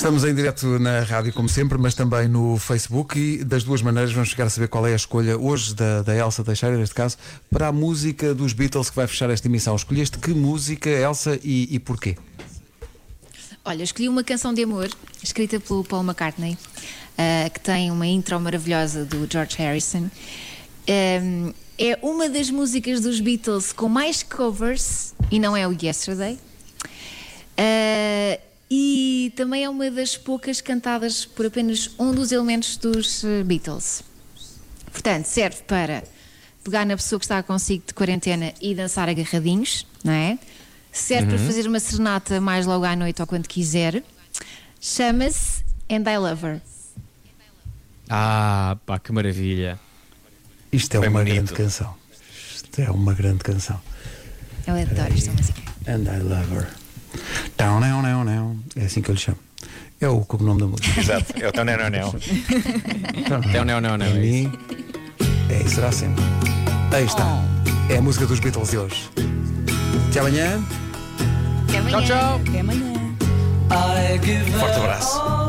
Estamos em direto na rádio, como sempre, mas também no Facebook e das duas maneiras vamos chegar a saber qual é a escolha hoje da, da Elsa Teixeira, neste caso, para a música dos Beatles que vai fechar esta emissão. Escolheste que música, Elsa, e, e porquê? Olha, escolhi uma canção de amor escrita pelo Paul McCartney, uh, que tem uma intro maravilhosa do George Harrison. Um, é uma das músicas dos Beatles com mais covers e não é o Yesterday. Uh, e também é uma das poucas cantadas por apenas um dos elementos dos uh, Beatles. Portanto, serve para pegar na pessoa que está consigo de quarentena e dançar agarradinhos, não é? Serve uhum. para fazer uma serenata mais logo à noite ou quando quiser. Chama-se And I Love Her. Ah, pá, que maravilha. Isto é Foi uma bonito. grande canção. Isto é uma grande canção. Eu adoro esta música. And I Love Her. Não, não, não. É assim que eu lhe chamo. É o nome da música. Exato, é o Tão Não Não Não. Tão Não Não Não. É mim, é e será sempre. Aí está. É a música dos Beatles de hoje. Até amanhã. Até amanhã. Tchau, tchau. Até amanhã. Forte abraço.